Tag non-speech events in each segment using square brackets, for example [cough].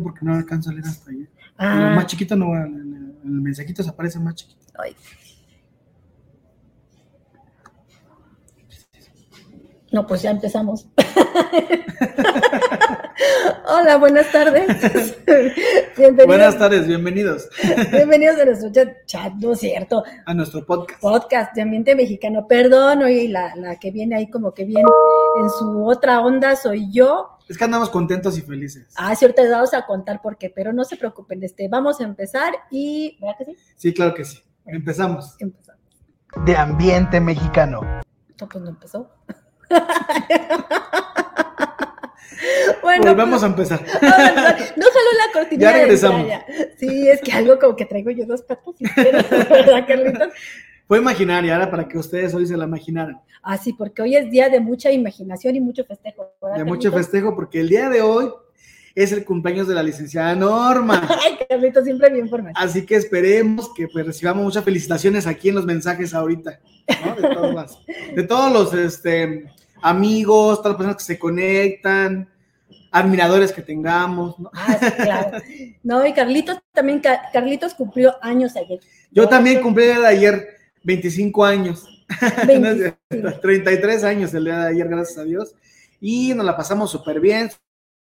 porque no alcanzo a leer hasta ahí. Ah. Más chiquito no va, el, el- mensajito se aparece más chiquito. Ay. No, pues ya empezamos. [laughs] Hola, buenas tardes. [laughs] Bienvenidos, Buenas tardes, bienvenidos [laughs] bienvenidos a nuestro chat, chat, no es cierto, a nuestro podcast. podcast de ambiente mexicano. Perdón, hoy la, la que viene ahí como que bien en su otra onda soy yo. Es que andamos contentos y felices. Ah, sí, ahorita les vamos a contar por qué, pero no se preocupen, este, vamos a empezar y, ¿verdad que sí? Sí, claro que sí. Empezamos. Empezamos. De ambiente mexicano. No, pues no empezó. [laughs] bueno, Volvemos a empezar. pues, no jaló la cortina. Ya regresamos. Sí, es que algo como que traigo yo dos patas y [laughs] ¿verdad, Carlitos? Fue imaginaria, ahora para que ustedes hoy se la imaginaran. Ah, sí, porque hoy es día de mucha imaginación y mucho festejo. ¿verdad, De mucho festejo, porque el día de hoy es el cumpleaños de la licenciada Norma. [laughs] Ay, Carlitos, siempre bien formado. Así que esperemos que pues, recibamos muchas felicitaciones aquí en los mensajes ahorita, ¿no? De todos los, de todos los este, amigos, todas las personas que se conectan, admiradores que tengamos, ¿no? Ah, sí, claro. [laughs] No, y Carlitos también, Ca- Carlitos cumplió años ayer. Yo también cumplí ayer 25 años, [laughs] No es cierto, 25. 33 años el día de ayer, gracias a Dios, y nos la pasamos súper bien,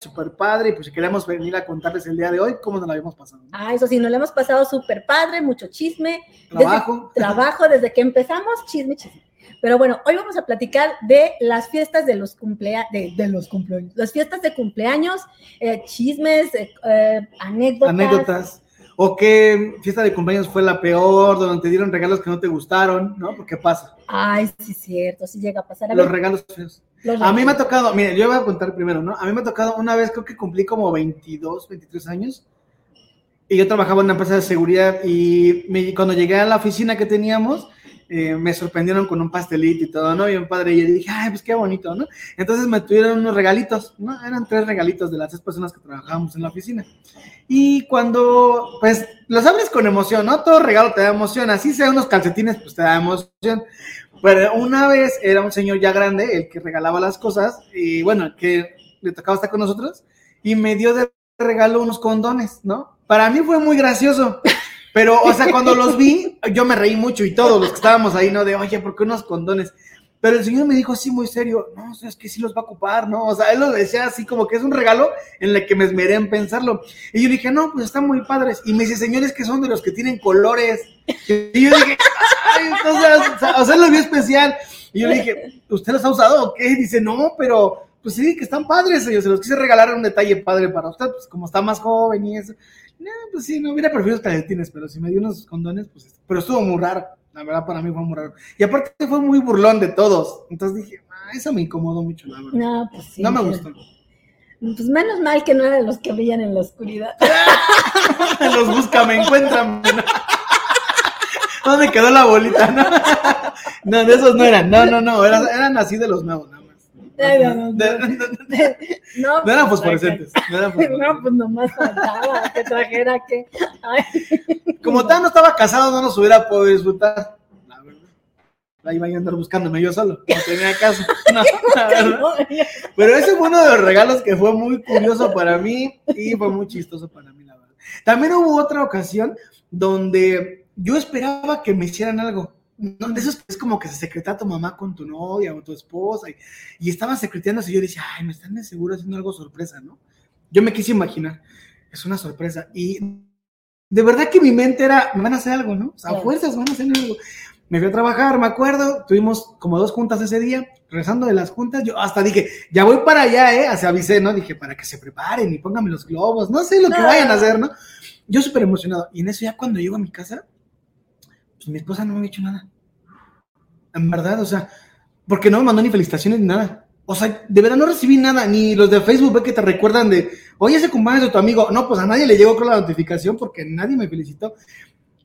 súper padre, y pues queremos venir a contarles el día de hoy cómo nos la habíamos pasado. Ah, eso sí, nos lo hemos pasado súper padre, mucho chisme, Trabajo, [laughs] trabajo desde que empezamos, chisme, chisme. Pero bueno, hoy vamos a platicar de las fiestas de los cumpleaños, de, de los cumpleaños, las fiestas de cumpleaños, eh, chismes, eh, eh, anécdotas. anécdotas. O qué fiesta de cumpleaños fue la peor, donde te dieron regalos que no te gustaron, ¿no? Porque pasa. Ay, sí, cierto, sí llega a pasar. A, Los ver, regalos feos. los A mí me ha tocado, mire, yo voy a contar primero, ¿no? A mí me ha tocado una vez, creo que cumplí como 22, 23 años. Y yo trabajaba en una empresa de seguridad y me- cuando llegué a la oficina que teníamos, eh, me sorprendieron con un pastelito y todo, ¿no? Bien padre. Y yo dije, ay, pues qué bonito, ¿no? Entonces me tuvieron unos regalitos, ¿no? Eran tres regalitos de las tres personas que trabajábamos en la oficina. Y cuando, pues, los abres con emoción, ¿no? Todo regalo te da emoción. Así sea unos calcetines, pues te da emoción. Pero una vez era un señor ya grande el que regalaba las cosas y bueno, que le tocaba estar con nosotros y me dio de regalo unos condones, ¿no? Para mí fue muy gracioso. Pero, o sea, cuando los vi, yo me reí mucho y todos los que estábamos ahí, ¿no? De, oye, ¿por qué unos condones? Pero el señor me dijo así muy serio, no, es que sí los va a ocupar, ¿no? O sea, él lo decía así como que es un regalo en el que me esmeré en pensarlo. Y yo dije, no, pues están muy padres. Y me dice, señores, que son de los que tienen colores. Y yo dije, ay, entonces, o sea, o lo vi especial. Y yo le dije, ¿usted los ha usado o qué? Y dice, no, pero pues sí, que están padres. Yo se los quise regalar un detalle padre para usted, pues como está más joven y eso. No, pues sí, no hubiera preferido los calcetines, pero si me dio unos condones, pues, pero estuvo muy raro. La verdad, para mí fue muy raro. Y aparte fue muy burlón de todos. Entonces dije, ah, eso me incomodó mucho, la verdad. No, pues sí. no me gustó. Pues menos mal que no eran los que brillan en la oscuridad. [laughs] Los busca, me encuentran. ¿Dónde quedó la bolita? No, [laughs] no de esos no eran. No, no, no. Eran, eran así de los nuevos, no, no, no. No, No, no [laughs] eran pues, fosforescentes. No eran [laughs] No, fosforescentes. pues nomás faltaba que trajera que. Ay, Como tal no estaba casado, no nos hubiera podido disfrutar. La verdad. Ahí iba a andar buscándome yo solo. No tenía caso. [laughs] No, la verdad. no, Pero ese fue uno de los regalos que fue muy curioso para mí y fue muy chistoso para mí, la verdad. También hubo otra ocasión donde yo esperaba que me hicieran algo. No, de esos es como que se secreta tu mamá con tu novia o tu esposa y, y estaban secreteándose y yo decía, ay, me están de seguro haciendo algo sorpresa, ¿no? Yo me quise imaginar, es una sorpresa y de verdad que mi mente era, me van a hacer algo, ¿no? O sea, a fuerzas van a hacer algo. Me fui a trabajar, me acuerdo, tuvimos como dos juntas ese día, regresando de las juntas, yo hasta dije, ya voy para allá, ¿eh? Así avisé, ¿no? Dije, para que se preparen y pónganme los globos, no sé lo que vayan a hacer, ¿no? Yo súper emocionado. Y en eso ya cuando llego a mi casa, pues mi esposa no me había hecho nada. En verdad, o sea, porque no me mandó ni felicitaciones ni nada. O sea, de verdad no recibí nada, ni los de Facebook ve que te recuerdan de, oye, ese cumpleaños de tu amigo. No, pues a nadie le llegó con la notificación porque nadie me felicitó.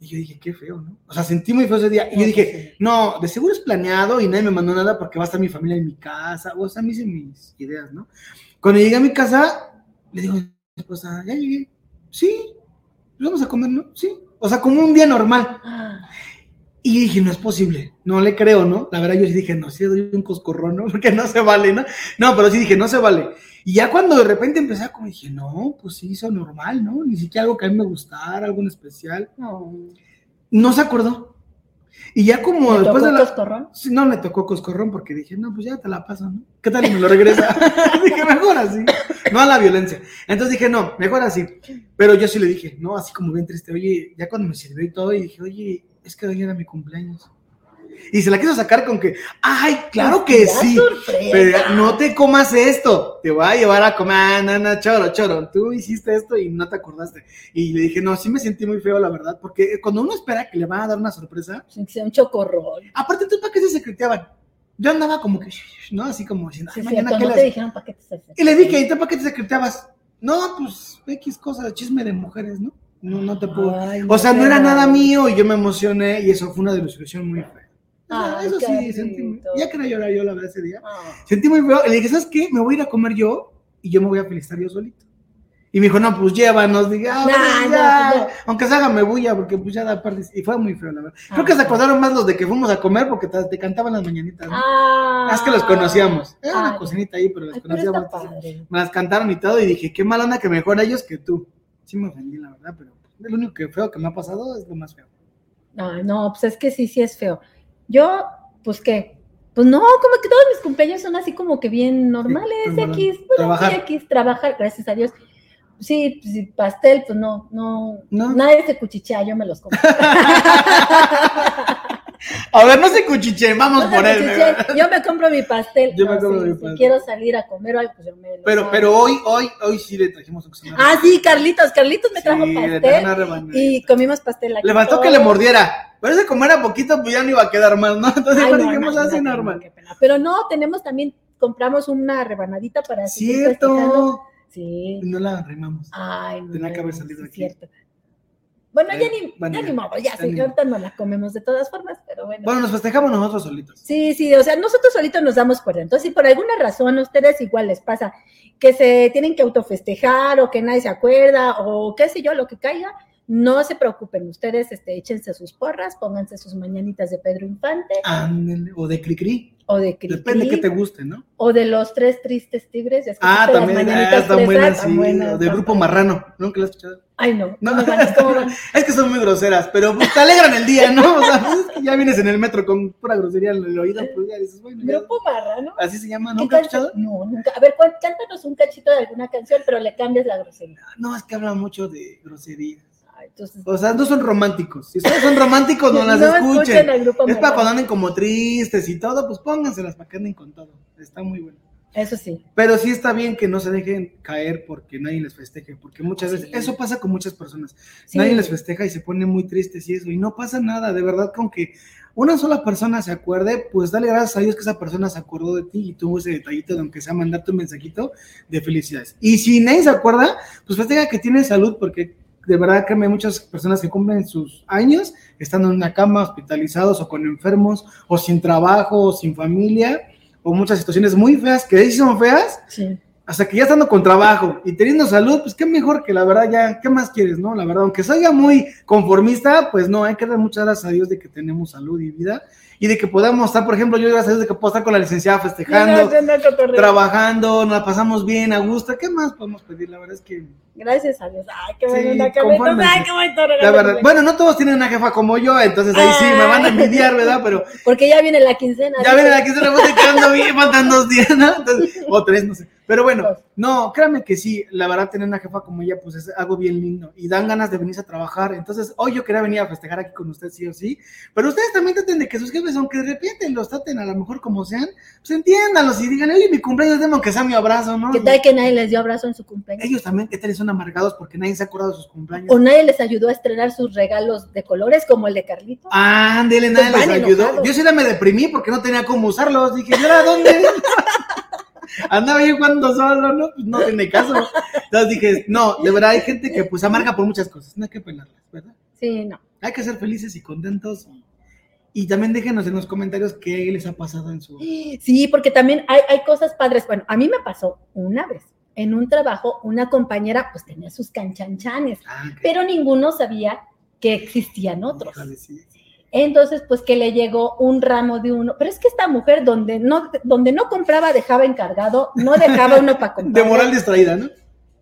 Y yo dije, qué feo, ¿no? O sea, sentí muy feo ese día. Y yo dije, no, de seguro es planeado y nadie me mandó nada porque va a estar mi familia en mi casa. O sea, me hice mis ideas, ¿no? Cuando llegué a mi casa, le digo a mi esposa, ya llegué. Sí, pues vamos a comer, ¿no? Sí. O sea, como un día normal. [gasps] Y dije, no es posible, no le creo, ¿no? La verdad yo sí dije, no, sí doy un coscorrón, ¿no? [laughs] Porque no se vale, ¿no? No, pero sí dije, no se vale. Y ya cuando de repente empecé a como dije, no, pues sí, hizo normal, ¿no? Ni siquiera algo que a mí me gustara, algo en especial. No. No se acordó. Y ya como ¿Le después tocó de la... coscorrón? Sí, no le tocó coscorrón porque dije, no, pues ya te la paso, ¿no? ¿Qué tal y me lo regresa? [laughs] dije, mejor así. No a la violencia. Entonces dije, no, mejor así. Pero yo sí le dije, no, así como bien triste, oye, ya cuando me sirvió y todo, y dije, oye, es que hoy era mi cumpleaños. Y se la quiso sacar con que, ay, claro que Ya sí. sorpresa. Pero no te comas esto, te voy a llevar a comer, ah, no, no, choro, choro, tú hiciste esto y no te acordaste. Y le dije, no, sí me sentí muy feo, la verdad, porque cuando uno espera que le van a dar una sorpresa, Sí, sí, Un chocorrol. aparte tú, ¿para qué se secreteaban? Yo andaba como que, ¿no? Así como diciendo, Sí, ay, mañana, cierto, ¿qué no te dijeron para qué te Y le dije, ¿y tú para qué te secreteabas? No, pues, X cosa, chisme de mujeres, ¿no? No, no te puedo. Ay, o sea, no era nada mío y yo me emocioné y eso fue una desilusión muy fea. Ay, eso sí, sentí. Ya quería llorar yo la verdad ese día. Ah. Sentí muy feo. Le dije, ¿sabes qué? Me voy a ir a comer yo y yo me voy a felicitar yo solito. Y me dijo, no, pues llévanos. Dije, ah, ya. no. Aunque se haga me bulla, porque pues ya da parte. Y fue muy feo, la verdad. Creo Ah, que se sí. acordaron más los de que fuimos a comer porque te, te cantaban las mañanitas. ¿no? Ah. Ah, es que los conocíamos. Era una cocinita ahí, pero los ay, pero conocíamos. padre. Me las cantaron y todo. Y dije, qué mala onda que mejor ellos que tú. Sí me ofendí, la verdad, pero lo único que feo que me ha pasado es lo más feo. Ay, no, pues es que sí, sí es feo. Yo, pues qué, pues no, como que todos mis cumpleaños son así como que bien normales, Sí. X, bueno, Trabajar. sí, X, trabajar, gracias a Dios. Sí, pues, pastel, pues no, no, ¿No? nadie se cuchichea, yo me los como. [laughs] A ver, no se cuchiche, vamos No por él. cuchicheen, ¿verdad? yo me compro mi pastel. Yo me compro sí, mi si pastel. quiero salir a comer algo, pues yo me lo Pero, hago. pero hoy, hoy, hoy sí le trajimos cocinar. Ah, sí, Carlitos, Carlitos me trajo le pastel una y comimos pastel aquí. Le faltó que le mordiera. Pero ese como era poquito, pues ya no iba a quedar mal, ¿no? Entonces Ay, pues, no, así no, normal. Pero no, tenemos también, compramos una rebanadita para. Cierto. Sí. No la arrimamos. Ay, no. Tenía que haber salido aquí. cierto. Bueno, ya Eh, ni, bueno, ya ya, ni modo, ya, sí, ahorita no la comemos de todas formas, pero bueno. Bueno, nos festejamos nosotros solitos. Sí, sí, o sea, nosotros solitos nos damos cuenta. Entonces, si por alguna razón a ustedes igual les pasa que se tienen que autofestejar o que nadie se acuerda o qué sé yo, lo que caiga, no se preocupen. Ustedes este, échense sus porras, pónganse sus mañanitas de Pedro Infante Ándale, o de Cricri. o de Cricri, Depende que te guste, ¿no? o de los tres tristes tigres. ¿Ya Ah, escuchaste las también. Ah, mañanitas están buenas, Están buenas, o de Grupo. Marrano. ¿Nunca lo has escuchado? Ay, no. No. ¿Cómo van? ¿Cómo van? [laughs] Es que son muy groseras, pero pues, te alegran el día, ¿no? O sea, pues, es que ya vienes en el metro con pura grosería en el oído, pues ya dices, bueno, Grupo Marrano. así se llama, ¿Qué ¿nunca has escuchado? No, nunca. A ver, cántanos un cachito de alguna canción, pero le cambias la grosería. No, es que habla mucho de groserías. Entonces, O sea, no son románticos. Si ustedes son románticos, no [laughs] las escuchen Es para cuando anden como tristes y todo, pues pónganselas para que anden con todo. Está muy bueno. Eso sí. Pero sí está bien que no se dejen caer porque nadie les festeje, porque muchas veces, Sí. eso pasa con muchas personas. Sí. Nadie les festeja y se ponen muy tristes y eso, y no pasa nada, de verdad, con que una sola persona se acuerde, pues dale gracias a Dios que esa persona se acordó de ti y tuvo ese detallito de aunque sea mandarte un mensajito de felicidades. Y si nadie se acuerda, pues festeja que tiene salud, porque de verdad créeme, hay muchas personas que cumplen sus años estando en una cama, hospitalizados o con enfermos, o sin trabajo, o sin familia, o muchas situaciones muy feas, que sí son feas, Sí. hasta que ya estando con trabajo y teniendo salud, pues qué mejor que la verdad ya, ¿qué más quieres, no? La verdad, aunque soy muy conformista, pues no, hay que dar muchas gracias a Dios de que tenemos salud y vida y de que podamos estar, por ejemplo, yo gracias a Dios de que puedo estar con la licenciada festejando, trabajando, nos la pasamos bien, a gusto, ¿qué más podemos pedir? La verdad es que, Gracias a Dios. Ay, qué Sí, bueno, confórmense. Ay, qué bonito la verdad, bueno, no todos tienen una jefa como yo, entonces ahí sí me van a envidiar, ¿verdad? Pero Porque ya viene la quincena. ya aquí se le fue quedando bien, faltan dos días, ¿no? Entonces, o tres, no sé. Pero bueno, no, créanme que sí, la verdad, tener una jefa como ella, pues es algo bien lindo y dan ganas de venirse a trabajar. Entonces, hoy yo quería venir a festejar aquí con ustedes, sí o sí. Pero ustedes también traten de que sus jefes, aunque de repente los traten a lo mejor como sean, pues entiéndanlos y digan, oye, mi cumpleaños, deme aunque sea mi abrazo, ¿no? ¿Qué tal que nadie les dio abrazo en su cumpleaños? Ellos también, ¿qué tal? Son amargados porque nadie se ha acordado de sus cumpleaños. ¿O nadie les ayudó a estrenar sus regalos de colores como el de Carlito? Ándele, nadie Pues les ayudó. enojados. Yo sí la me deprimí porque no tenía cómo usarlos. Dije, ¿y ahora dónde? [laughs] Andaba yo jugando solo, ¿no? Pues no tiene caso. Entonces dije, no, de verdad hay gente que pues amarga por muchas cosas. No hay que pelarlas, ¿verdad? Sí, no. Hay que ser felices y contentos. Y, también déjenos en los comentarios qué les ha pasado en su... Sí, porque también hay, hay cosas padres. Bueno, a mí me pasó una vez. En un trabajo, una compañera pues tenía sus canchanchanes, Ah, pero ninguno sabía que existían otros. Híjole, sí. Entonces, pues que le llegó un ramo de uno. Pero es que esta mujer, donde no, donde no compraba, dejaba encargado, no dejaba uno para [laughs] comprar. De moral distraída, ¿no? De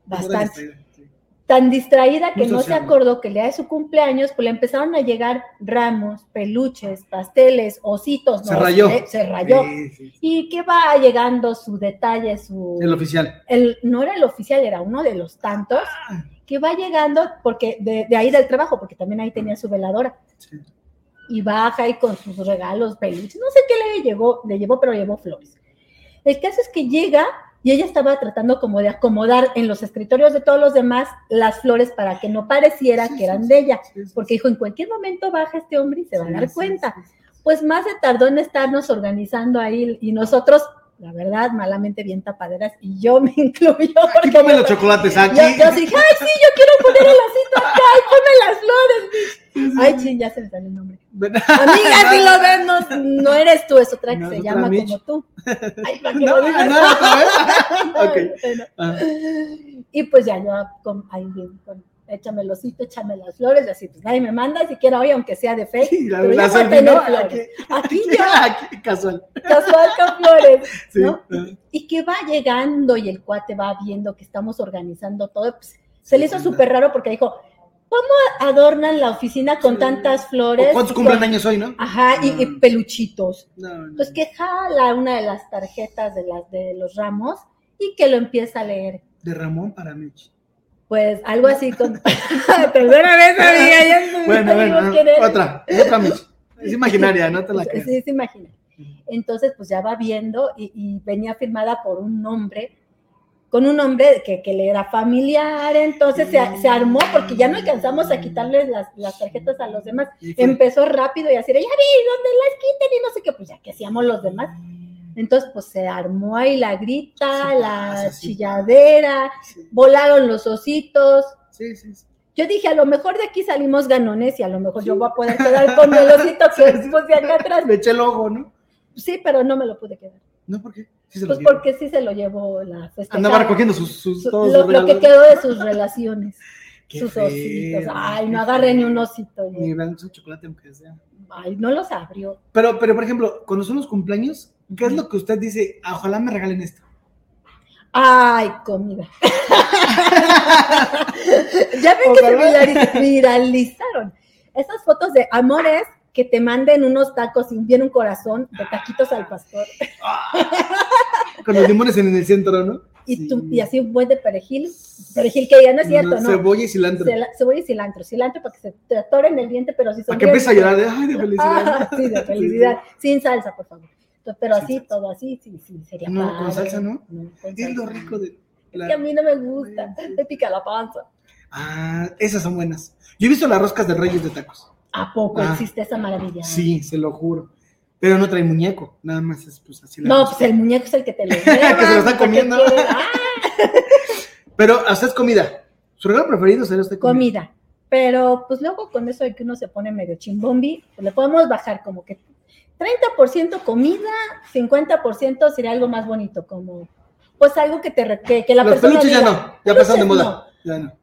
Bastante. Tan distraída que no se acordó que el día de su cumpleaños, pues le empezaron a llegar ramos, peluches, pasteles, ositos. Se no, rayó. Se, se rayó. Sí, sí, sí. Y que va llegando su detalle, su... El oficial. el- no era el oficial, era uno de los tantos Ah. que va llegando porque de, de ahí del trabajo, porque también ahí tenía su veladora Sí. y baja ahí con sus regalos, peluches, no sé qué le llevó, le llevó, pero llevó flores. El caso es que llega y ella estaba tratando como de acomodar en los escritorios de todos los demás las flores para que no pareciera que eran de ella, porque dijo, en cualquier momento baja este hombre y se va a dar cuenta. Pues más se tardó en estarnos organizando ahí y nosotros, la verdad, malamente bien tapaderas y yo me [laughs] incluyo. Aquí ponme los chocolates, aquí. yo, yo dije, ay, sí, yo quiero poner el osito acá y ponme las flores. bitch". Ay, ching, ya se me salió el nombre. [laughs] Amiga, si lo ves, no, no eres tú, es otra que No, se llama como tú. Ay, ¿para No. [laughs] Ah, Y pues ya yo, con, ahí bien, con, échame el osito, échame las flores, y así, pues nadie me manda, siquiera hoy, aunque sea de fe, y la, flores. Aquí, [laughs] aquí, casual. casual con flores, [laughs] Sí. ¿no? ah. y que va llegando y el cuate va viendo que estamos organizando todo, pues se le hizo Sí, súper raro porque dijo, ¿cómo adornan la oficina con Sí. tantas flores? ¿O ¿Cuántos cumplen años hoy, no? Ajá, y, y peluchitos. No, no. Pues que jala una de las tarjetas de, las, de los ramos y que lo empieza a leer. De Ramón para Mitch. Pues algo así con... Tercera vez, amiga, ya no Bueno, bueno, otra, otra Mitch. Es imaginaria, no te la creas. sí, se imagina. Entonces, pues ya va viendo y, y venía firmada por un nombre, con un nombre que, que le era familiar, entonces se, se armó porque ya no alcanzamos a quitarle las, las tarjetas a los demás. Empezó rápido y así, de, ya vi, ¿dónde las quiten? Y no sé qué, pues ya que hacíamos los demás. Entonces, pues se armó ahí la grita, Sí la sí chilladera, volaron los ositos. sí, sí. sí. Yo dije, a lo mejor de aquí salimos ganones y a lo mejor yo voy a poder quedar con el osito [laughs] que puse acá atrás. Le eché el ojo, ¿no? Sí, pero no me lo pude quedar. No, ¿por qué? Sí se Pues porque sí se lo llevó la festejada. Andaba recogiendo sus, sus, Su- todos lo, que quedó de sus relaciones, [laughs] Qué sus feo, ositos. Ay, no agarré ni un osito. Ni su chocolate aunque sea. Ay, no los abrió. Pero, pero, por ejemplo, cuando son los cumpleaños, ¿qué es lo que usted dice? Ah, ojalá me regalen esto. Ay, comida. [laughs] [laughs] ya ven que se viralizaron esas fotos de amores que te manden unos tacos y viene un corazón de taquitos al pastor. [laughs] Con los limones en el centro, ¿no? Y, Sí. tú, y así un buen de perejil. Perejil que ya no es cierto, ¿no? Cebolla y cilantro. Cebolla y cilantro. Cilantro para que se te atoren el diente, pero si son Para que empiece a llorar de, ay, de [laughs] felicidad. Ah, sí, de [laughs] felicidad. Sin salsa, por favor. Pero así, todo así, sí, sí, sería No, padre. con salsa, ¿no? con Es lo salsa. rico de Es que a mí no me gusta, me pica la panza. Ah, esas son buenas. Yo he visto las roscas de reyes de tacos. ¿A poco Ah. existe esa maravilla? Sí, se lo juro. Pero no trae muñeco, nada más es pues así la No, pues el muñeco es el que te lo [laughs] Que se lo está ¿para qué comiendo. [laughs] Ah, Pero hasta es comida. ¿Su regalo preferido sería usted comida? comida. Pero pues luego con eso de que uno se pone medio chimbombi, pues le podemos bajar como que 30% comida, 50% sería algo más bonito, como pues algo que te que, que la Los persona peluches ya diga, no, ya pasaron de moda. Ya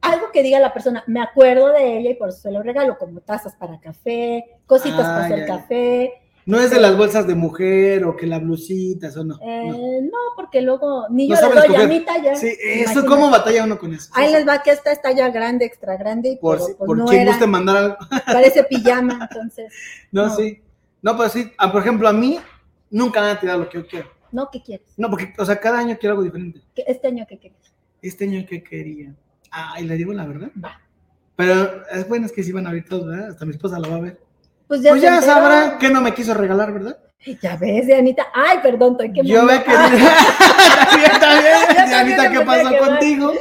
algo que diga la persona, me acuerdo de ella y por eso se lo regalo, como tazas para café, cositas Ah, para hacer ya, ya. café. No es de las bolsas de mujer o que la blusita, eso no. no. Eh, no. porque luego ni No yo le doy a mi talla. Sí, eso, Imagínate. ¿cómo batalla uno con eso? Ahí les va que esta está ya grande, extra grande, y Por, pero, si- pues, por no quien era, guste mandar algo. [laughs] parece pijama, entonces, [laughs] No, No. sí. No, pero sí. Ah, por ejemplo, a mí nunca me han tirado lo que yo quiero. ¿no? ¿Qué quieres? No, porque, o sea, cada año quiero algo diferente. ¿Qué- Este año, ¿qué quieres? Este año, ¿qué quería? Ah, y le digo la verdad. Va. Pero es bueno, es que sí van a abrir todos, ¿verdad? Hasta mi esposa lo va a ver. Pues ya, pues ya sabrá que no me quiso regalar, ¿verdad? Ya ves, Dianita. Ay, perdón, estoy que Yo ve que. [laughs] También, ¿qué me pasó que contigo?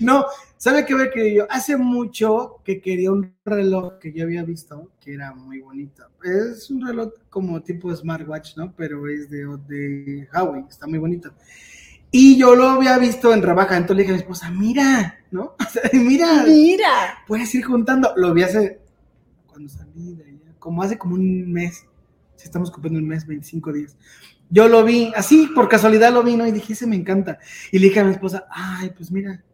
No, ¿sabe qué había querido yo? Hace mucho que quería un reloj que yo había visto que era muy bonito. Es un reloj como tipo smartwatch, ¿no? Pero es de, de Huawei, está muy bonito. Y yo lo había visto en rebaja, entonces le dije a mi esposa, mira, ¿no? [laughs] O sea, mira, Mira. puedes ir juntando. Lo vi hace, cuando salí de allá, como hace como un mes, si estamos cumpliendo un mes, 25 días. Yo lo vi, así por casualidad lo vi, ¿no? Y dije, ese me encanta. Y le dije a mi esposa, ay, pues mira,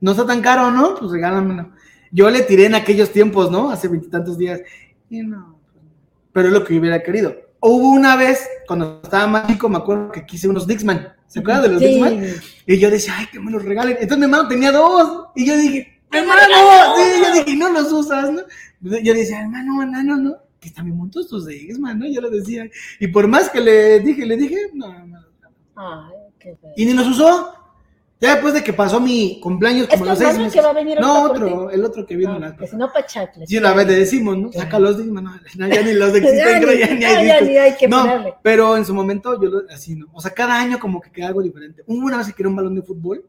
no está tan caro, ¿no? Pues regálamelo. Yo le tiré en aquellos tiempos, ¿no? Hace veintitantos días. Y no, pues, pero es lo que yo hubiera querido. Hubo una vez, cuando estaba más chico, me acuerdo que quise unos Dixman. ¿Se acuerdan de los Sí. Y yo decía, ay, que me los regalen. Entonces mi hermano tenía dos. Y yo dije, hermano, sí, yo dije, y no los usas, ¿no? Yo decía, hermano, hermano, ¿no? Que están bien montos tus Dixman, ¿no? Yo le decía. Y por más que le dije, le dije, no, no. Ay, qué feo. Y ni los usó. Ya después de que pasó mi cumpleaños, ¿Es como los seis meses. que va a venir No, otro, el otro que vino la que si no, pa' chacles. Y una vez le decimos, ¿no? Saca los Dixman, no, no, ya ni los [laughs] existen, creo, [laughs] ya ni hay ya ni hay que no, ponerle. pero en su momento yo lo, así, ¿no? O sea, cada año como que queda algo diferente. Una vez que quería un balón de fútbol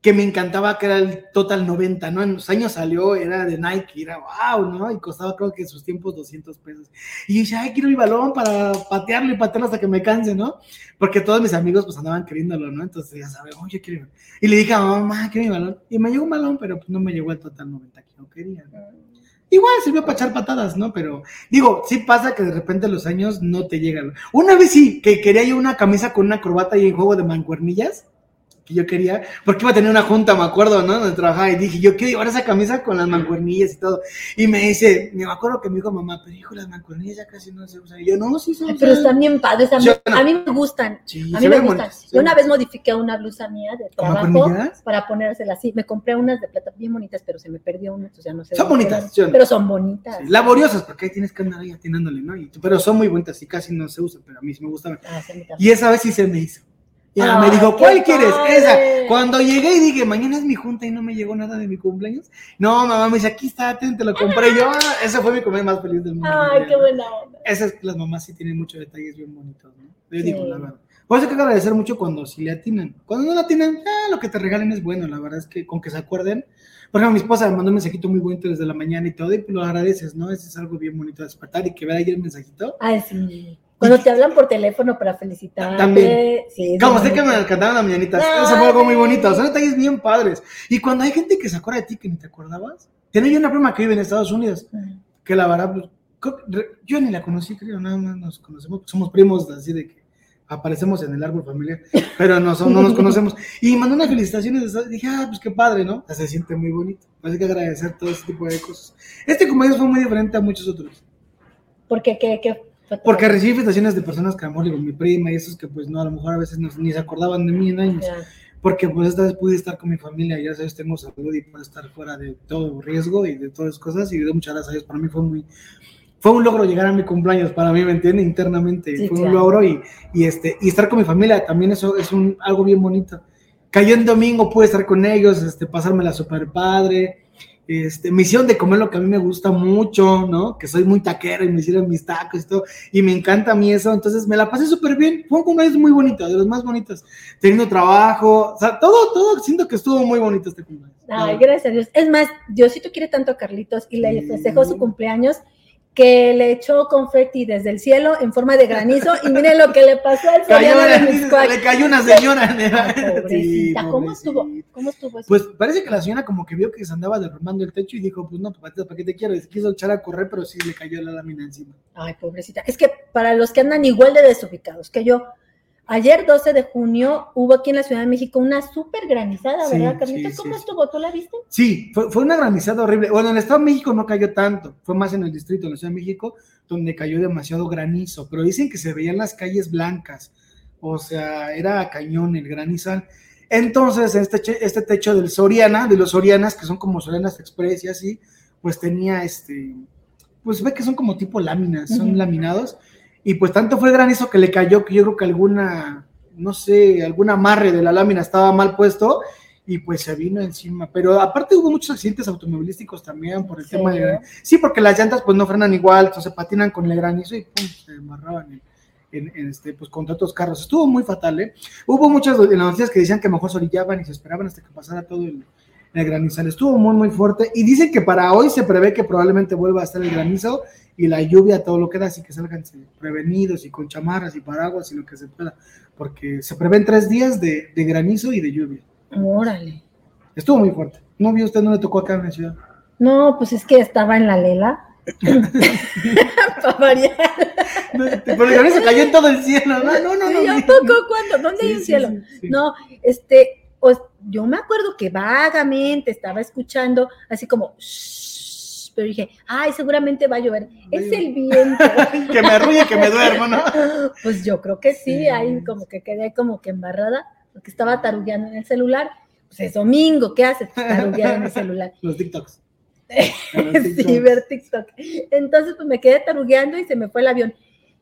que me encantaba, que era el Total 90, ¿no? En los años salió, era de Nike, era wow, ¿no? Y costaba creo que en sus tiempos 200 pesos. Y decía, ay, quiero mi balón para patearlo y patearlo hasta que me canse, ¿no? Porque todos mis amigos pues andaban queriéndolo, ¿no? Entonces ya sabes, oye, quiero. Y le dije a mamá, quiero mi balón. Y me llegó un balón, pero pues no me llegó el Total 90 que yo quería, ¿no? Igual sirvió para echar patadas, ¿no? Pero digo, sí pasa que de repente los años no te llegan. Una vez sí, que quería yo una camisa con una corbata y en juego de mancuernillas, que yo quería, porque iba a tener una junta, me acuerdo, ¿no? Donde trabajaba y dije, yo quiero llevar esa camisa con las mancuernillas y todo. Y me dice, me acuerdo que me dijo mamá, pero hijo, las mancuernillas ya casi no se usan. Y yo, no, sí se usan. pero están bien padres. A mí, ¿Sí o no? a mí me gustan. Sí, A mí me gustan. bonitas. Yo una vez modifiqué una blusa mía de ¿Con trabajo para ponérsela así. Me compré unas de plata bien bonitas, pero se me perdió una, entonces ya no sé. Son bonitas. Pero son bonitas. Sí, laboriosas, porque ahí tienes que andar ahí atinándole, ¿no? Y, pero son muy bonitas y casi no se usan, pero a mí sí me gustan. Ah, sí. Y esa vez sí se me hizo. Y ella me dijo, ¿cuál quieres? padre. Esa. Cuando llegué y dije, mañana es mi junta y no me llegó nada de mi cumpleaños. No, mamá me dice, aquí está, te lo compré yo. Ah, ese fue mi comer más feliz del mundo. Ay, qué buena onda. Esas, las mamás sí tienen muchos detalles bien bonitos, ¿no? Yo Sí. digo, la verdad. Por eso hay que agradecer mucho cuando sí le atinan. Cuando no le atinan, lo que te regalen es bueno, la verdad es que con que se acuerden. Por ejemplo, mi esposa me mandó un mensajito muy bonito desde la mañana y todo, y pues lo agradeces, ¿no? Ese es algo bien bonito de despertar y que vea ahí el mensajito. Ay, sí. Cuando te hablan por teléfono para felicitarte. También. Sí, Como sé que me bonito. cantaban las mañanitas. Ay. Eso fue algo muy bonito. Son detalles bien padres. Y cuando hay gente que se acuerda de ti que ni te acordabas. Tenía yo una prima que vive en Estados Unidos. Que la verdad, pues, yo ni la conocí, creo. Nada más nos conocemos. Somos primos así de que aparecemos en el árbol familiar. Pero no, son- no nos conocemos. Y mandó unas felicitaciones. de Dije, ah, pues qué padre, ¿no? Se siente muy bonito. Hay que agradecer todo ese tipo de cosas. Este cumpleaños fue muy diferente a muchos otros. Porque, ¿qué, qué Porque recibí felicitaciones de personas que a lo mejor digo, mi prima y esos que pues no, a lo mejor a veces no- ni se acordaban de mí en años. Porque pues esta vez pude estar con mi familia, ya sabes, tengo salud y puedo estar fuera de todo riesgo y de todas esas cosas y de muchas gracias a Dios, para mí fue muy, fue un logro llegar a mi cumpleaños, para mí, ¿me entiendes? Internamente, Sí, fue un claro. logro y, y, este, y estar con mi familia también eso es un, algo bien bonito. Cayó en domingo, pude estar con ellos, este, pasármela super padre, este, me hicieron de comer lo que a mí me gusta mucho, ¿no? Que soy muy taquero y me hicieron mis tacos y todo, y me encanta a mí eso, entonces me la pasé súper bien, fue un cumpleaños muy bonito, de los más bonitos, teniendo trabajo, o sea, todo, todo, siento que estuvo muy bonito este cumpleaños. Ay, gracias a Dios. Es más, Diosito quiere tanto a Carlitos y le festejó su cumpleaños que le echó confeti desde el cielo en forma de granizo y miren lo que le pasó al Soriano de le cayó una señora. Sí, pobrecita, ¿cómo estuvo? ¿Cómo estuvo eso? Pues parece que la señora como que vio que se andaba derrumbando el techo y dijo, pues no, pues ¿para qué te quiero? Y se quiso echar a correr, pero sí le cayó la lámina encima. Ay, pobrecita. Es que para los que andan igual de desubicados que yo, ayer 12 de junio hubo aquí en la Ciudad de México una súper granizada, Sí, ¿verdad, Carlitos? sí, ¿Cómo sí, estuvo? ¿Tú la viste? Sí, fue, fue una granizada horrible. Bueno, en el Estado de México no cayó tanto, fue más en el distrito, en la Ciudad de México, donde cayó demasiado granizo, pero dicen que se veían las calles blancas, o sea, era cañón el granizal. Entonces, este, este techo del Soriana, de los Sorianas, que son como Sorianas Express y así, pues tenía este, pues ve que son como tipo láminas, son laminados, y pues tanto fue el granizo que le cayó que yo creo que alguna, no sé, algún amarre de la lámina estaba mal puesto y pues se vino encima. Pero aparte hubo muchos accidentes automovilísticos también por el ¿Sí? tema de Sí, porque las llantas pues no frenan igual, entonces patinan con el granizo y pum, se amarraban en, en- en, este, pues contra otros carros. Estuvo muy fatal, ¿eh? Hubo muchas en las noticias que decían que mejor se orillaban y se esperaban hasta que pasara todo el, el granizal. Estuvo muy, muy fuerte y dicen que para hoy se prevé que probablemente vuelva a estar el granizo y la lluvia, todo lo que da, así que salgan sí, prevenidos y con chamarras y paraguas y lo que se pueda, porque se prevén tres días de, de granizo y de lluvia. Órale. Estuvo muy fuerte. ¿No vio usted? ¿No le tocó acá en la ciudad? No, pues es que estaba en la lela. [laughs] [laughs] Para variar. No, Pero el granizo cayó en todo el cielo. No, [laughs] no, no. no, ¿Y a no. poco cuándo? ¿Dónde hay Sí, un sí, cielo? sí, sí. No, este, os- yo me acuerdo que vagamente estaba escuchando así como, "Shh", pero dije, ay, seguramente va a llover. Es el viento. [laughs] que me arrulle, que me duermo, ¿no? [laughs] pues yo creo que sí, ahí como que quedé como que embarrada, porque estaba tarugueando en el celular. Pues es domingo, ¿qué haces? Taruguear en el celular. [laughs] Los TikToks. sí, ver TikTok. Entonces, pues me quedé tarugueando y se me fue el avión.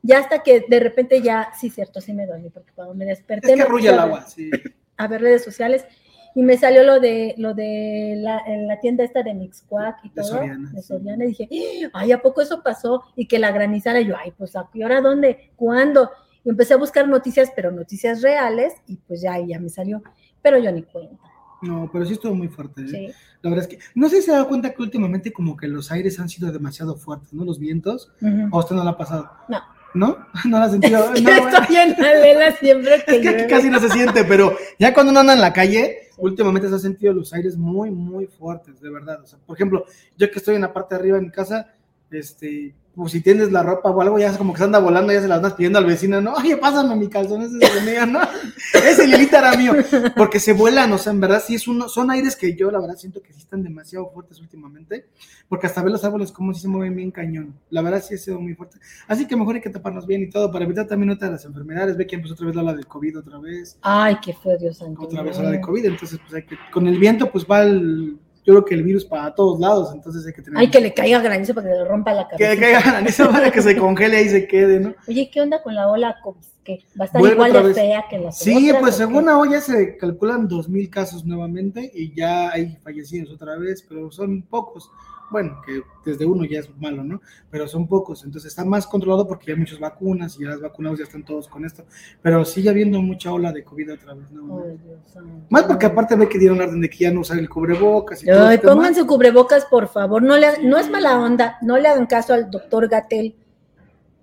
Ya hasta que de repente ya, sí, cierto, sí me dormí, porque cuando me desperté. Es que arrulla el agua, sí. A ver redes sociales y me salió lo de lo de la, en la tienda esta de Mixquack y De todo, Soriana, de sí. Soriana, y dije, ay, ¿a poco eso pasó? Y que la granizara, y yo, ay, pues ¿a qué hora, dónde, cuándo? Y empecé a buscar noticias, pero noticias reales, y pues ya, ahí ya me salió, pero yo ni cuenta, No, pero sí estuvo muy fuerte. ¿eh? ¿sí? La verdad es que, no sé si se dado cuenta que últimamente como que los aires han sido demasiado fuertes, ¿no? Los vientos. ¿O usted no la ha pasado? No. ¿No? [laughs] ¿No la ha sentido? Es No, estoy en la lela siempre que Es que casi no se siente, pero ya cuando uno anda en la calle, últimamente se ha sentido los aires muy, muy fuertes, de verdad. O sea, por ejemplo, yo que estoy en la parte de arriba de mi casa, este, pues si tienes la ropa o algo, ya es como que se anda volando, ya se la andas pidiendo al vecino, no, oye, pásame mi calzón, ese es el mío, no, [laughs] ese Lilita era mío, porque se vuelan, o sea, en verdad sí es uno, son aires que yo la verdad siento que sí están demasiado fuertes últimamente, porque hasta ver los árboles como si se mueven bien cañón, la verdad sí ha sido muy fuerte, así que mejor hay que taparnos bien y todo, para evitar también otras las enfermedades, ve que empezó otra vez la del COVID otra vez, Ay, qué fue Dios santo. otra vez ola de COVID, entonces pues hay que, con el viento pues va el, yo creo que el virus para todos lados, entonces hay que tener... Ay, que le caiga granizo para que le rompa la que cabeza. le caiga granizo [laughs] para que se congele y se quede, ¿no? Oye, ¿qué onda con la ola COVID? ¿Qué? ¿Va a estar igual de vez. fea que las Sí, otras, pues según ahora ya se calculan 2.000 casos nuevamente y ya hay fallecidos otra vez, pero son pocos. Bueno, que desde uno ya es malo, ¿no? Pero son pocos, entonces está más controlado porque ya hay muchas vacunas y ya las vacunados ya están todos con esto. Pero sigue habiendo mucha ola de COVID otra vez, ¿no? Ay, Dios santo. Más porque aparte ve que dieron orden de que ya no usar el cubrebocas y todo Ay, este tema. pónganse cubrebocas, por favor. No, le, no es mala onda. No le hagan caso al doctor Gatel.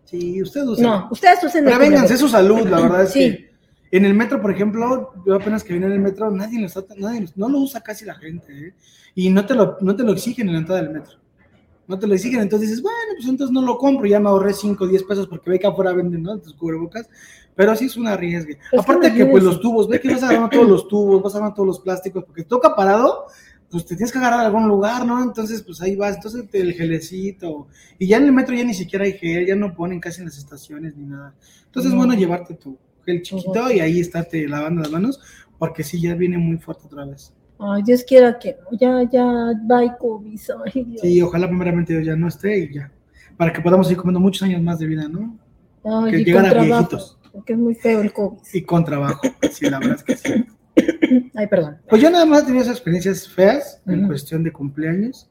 Sí, usted usa. No, ustedes usen el Prevénganse, es su salud, la verdad es Sí. que en el metro, por ejemplo, yo apenas que vine en el metro, nadie lo, está, nadie lo- no lo usa casi la gente, ¿eh? y no te, lo, no te lo exigen en la entrada del metro. No te lo exigen, entonces dices, bueno, pues entonces no lo compro, ya me ahorré 5 o 10 pesos porque ve que afuera venden, ¿no? Tus cubrebocas, pero sí es una riesgue. que Aparte que, pues los tubos, ve que vas agarrando todos los tubos, vas agarrando todos los plásticos, porque toca parado, pues te tienes que agarrar a algún lugar, ¿no? Entonces, pues ahí vas, entonces el gelecito, y ya en el metro ya ni siquiera hay gel, ya no ponen casi en las estaciones ni nada. Entonces es No. bueno llevarte tu gel chiquito y ahí estarte lavando las manos, porque sí, ya viene muy fuerte otra vez. Ay, Dios quiera que no. Ya, ya, bye, COVID. Ay, Dios. Sí, ojalá primeramente Dios ya no esté y ya, para que podamos seguir comiendo muchos años más de vida, ¿no? Ay, que llegan a trabajo, viejitos. Porque es muy feo el COVID. Y con trabajo, sí, la verdad es que sí. [clears throat] Ay, perdón. Pues yo nada más he tenido esas experiencias feas en cuestión de cumpleaños.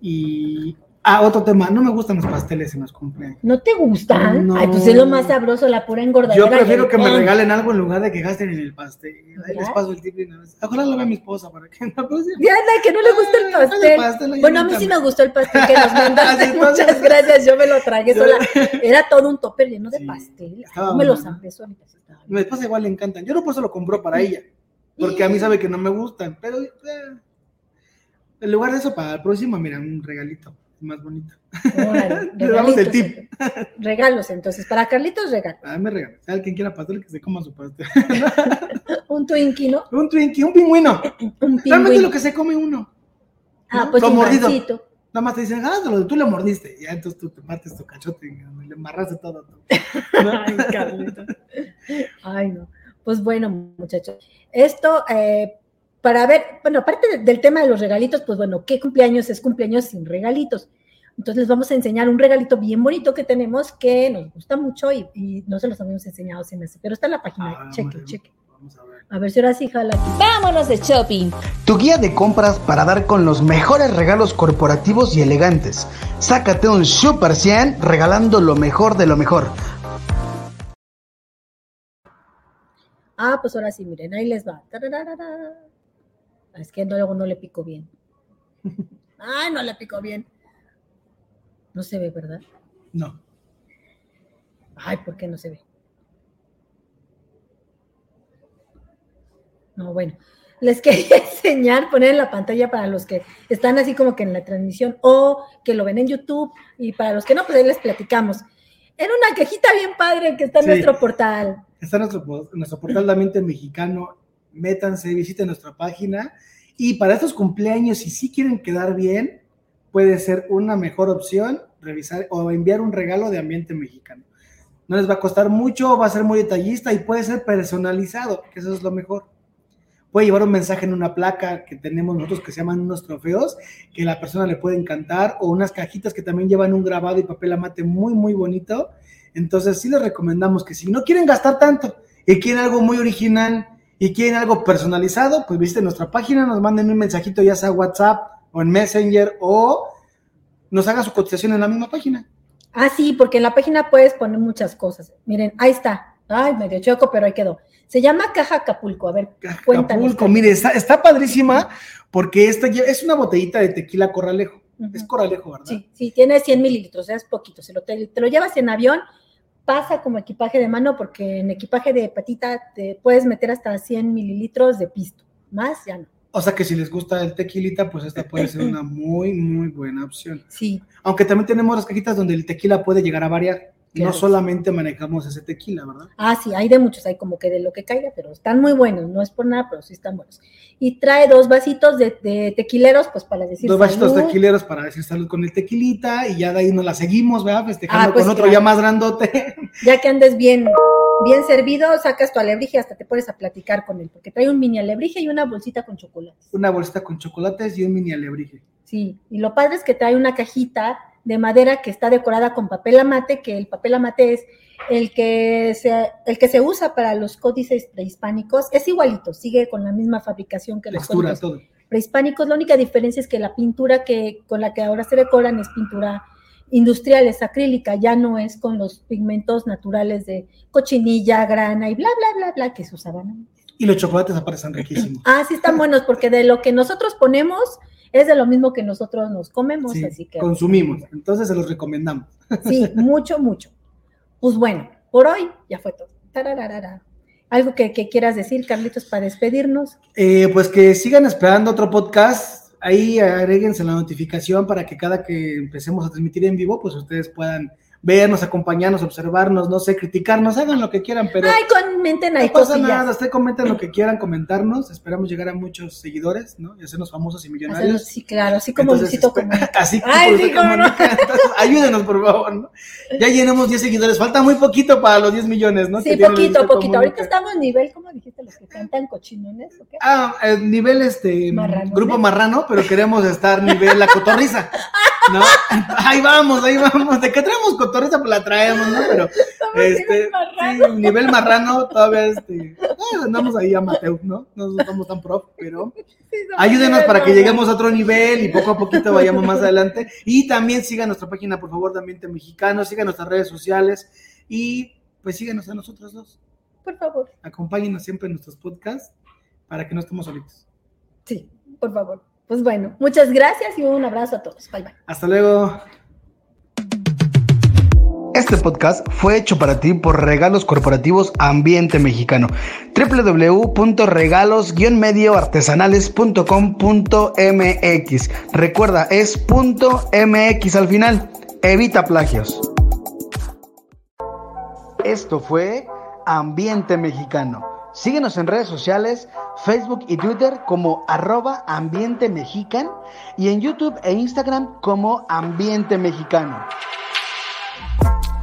Y. Ah, otro tema, no me gustan los pasteles en los cumpleaños. ¿No te gustan? No. Ay, pues es lo más sabroso, la pura engordadera. Yo y prefiero que me regalen algo en lugar de que gasten en el pastel. Ahí les paso el tip de una vez. Ojalá lo vea mi esposa para que no pues, sí. Diana, que no le gusta el el pastel. bueno, a mí sí me gustó el pastel que nos [laughs] mandaste. Muchas gracias, yo me lo tragué sola. [laughs] Era todo un topper lleno de Sí, pastel. No me lo bueno. zampé solita. sí estaba A mi esposa igual le encantan. Yo no por eso lo compró para ella. Porque a mí sabe que no me gustan. Pero eh, en lugar de eso, para el próximo, mira, un regalito más bonito. Órale, [laughs] Le damos el tip. Regalos, entonces. Para Carlitos, regalo. A mí me regalan. Si alguien quiera pastel, que se coma su pastel. [laughs] Un Twinkie, ¿no? un Twinkie, un pingüino. [laughs] Un Realmente pingüino. lo que se come uno. Ah, ¿no? pues Con un mordido. Nada más te dicen, ah, lo tú le mordiste. Ya entonces tú te partes tu cachote y le embarraste todo. ¿No? Ay, Carlitos. Ay, no. Pues bueno, muchachos. Esto, eh, para ver, bueno, aparte de- del tema de los regalitos, pues bueno, ¿qué cumpleaños es cumpleaños sin regalitos? Entonces les vamos a enseñar un regalito bien bonito que tenemos que nos gusta mucho y, y no se los habíamos enseñado sin ese, pero está en la página. Ah, cheque, bueno. cheque. Vamos a ver. A ver si ahora sí jala. Vámonos de shopping. Tu guía de compras para dar con los mejores regalos corporativos y elegantes. Sácate un Super 100 regalando lo mejor de lo mejor. Ah, pues ahora sí, miren, ahí les va. Es que no, luego no le pico bien. [laughs] Ay, no le pico bien. No se ve, ¿verdad? No. Ay, ¿por qué no se ve? No, bueno. Les [laughs] quería enseñar, poner en la pantalla para los que están así como que en la transmisión o que lo ven en YouTube y para los que no, pues ahí les platicamos. Era una cajita bien padre que está en Sí. nuestro portal. Está nuestro, nuestro portal de Ambiente Mexicano. Métanse, visiten nuestra página. Y para estos cumpleaños, si sí quieren quedar bien, puede ser una mejor opción revisar o enviar un regalo de ambiente mexicano. No les va a costar mucho, va a ser muy detallista y puede ser personalizado, que eso es lo mejor. Puede llevar un mensaje en una placa que tenemos nosotros que se llaman unos trofeos, que la persona le puede encantar, o unas cajitas que también llevan un grabado y papel amate muy, muy bonito. Entonces sí les recomendamos que si no quieren gastar tanto y quieren algo muy original y quieren algo personalizado, pues visiten nuestra página, nos manden un mensajito ya sea WhatsApp o en Messenger o nos haga su cotización en la misma página. Ah, sí, porque en la página puedes poner muchas cosas. Miren, ahí está. Ay, medio choco, pero ahí quedó. Se llama Caja Acapulco. A ver, cuéntanos. Acapulco, mire, está, padrísima porque esta es una botellita de tequila corralejo. Es corralejo, ¿verdad? Sí, sí, tiene 100 mililitros, es poquito. Se lo, te, lo llevas en avión, pasa como equipaje de mano porque en equipaje de patita te puedes meter hasta 100 mililitros de pisto. Más ya no. O sea que si les gusta el tequilita, pues esta puede ser una muy, muy buena opción. Sí. Aunque también tenemos las cajitas donde el tequila puede llegar a variar. No solamente manejamos ese tequila, ¿verdad? Ah, sí, hay de muchos, hay como que de lo que caiga, pero están muy buenos, no es por nada, pero sí están buenos. Y trae dos vasitos de, tequileros, pues para decir Dos vasitos tequileros para decir salud con el tequilita, y ya de ahí nos la seguimos, ¿verdad? Festejando ah, pues con otro ya más grandote. Ya que andes bien, bien servido, sacas tu alebrije y hasta te pones a platicar con él, porque trae un mini alebrije y una bolsita con chocolates. Una bolsita con chocolates y un mini alebrije. Sí, y lo padre es que trae una cajita de madera que está decorada con papel amate, que el papel amate es el que se, el que se usa para los códices prehispánicos, es igualito, sigue con la misma fabricación que los códices prehispánicos, la única diferencia es que la pintura que con la que ahora se decoran es pintura industrial, es acrílica, ya no es con los pigmentos naturales de cochinilla, grana y bla, bla, bla, bla que se usaban. Y los chocolates aparecen riquísimos. Ah, sí están buenos, porque de lo que nosotros ponemos, es de lo mismo que nosotros nos comemos, así que... Consumimos, entonces se los recomendamos. [laughs] Sí, mucho, mucho. Pues bueno, por hoy ya fue todo. ¿Algo que, quieras decir, Carlitos, para despedirnos? Eh, pues que sigan esperando otro podcast. Ahí agréguense la notificación para que cada que empecemos a transmitir en vivo, pues ustedes puedan vernos, acompañarnos, observarnos, no sé, criticarnos, hagan lo que quieran, pero... Ay, comenten ahí No pasa nada, ustedes comenten lo que quieran comentarnos, esperamos llegar a muchos seguidores, ¿no? Y hacernos famosos y millonarios. sí, claro, así como Luisito Comunica. [laughs] Así como sí, Entonces, ayúdenos, por favor, ¿no? Ya llenamos 10 seguidores, falta muy poquito para los 10 millones, ¿no? Sí, poquito, poquito. Ahorita estamos en nivel, ¿cómo dijiste? Los que cantan cochinones, ¿o qué? Ah, nivel, este, grupo marrano, pero queremos estar nivel la cotorriza. ¿no? [laughs] Ahí vamos, ahí vamos. ¿De qué traemos cotorriza? Pues la traemos, ¿no? Pero, [laughs] este, sí, nivel marrano, todavía, este, eh, andamos ahí a Mateo, ¿no? No somos tan prof, pero [laughs] ayúdenos para que lleguemos a otro nivel y poco a poquito vayamos más adelante. Y también sigan nuestra página, por favor, de Ambiente Mexicano, sigan nuestras redes sociales y pues síganos a nosotros dos. Por favor. Acompáñenos siempre en nuestros podcasts para que no estemos solitos. Sí, por favor. Pues bueno, muchas gracias y un abrazo a todos. Bye bye. Hasta luego. Este podcast fue hecho para ti por Regalos Corporativos Ambiente Mexicano. www.regalos-medioartesanales.com.mx. Recuerda, es .mx al final. Evita plagios. Esto fue Ambiente Mexicano. Síguenos en redes sociales Facebook y Twitter como arroba ambiente mexican y en YouTube e Instagram como ambiente mexicano. Thank you.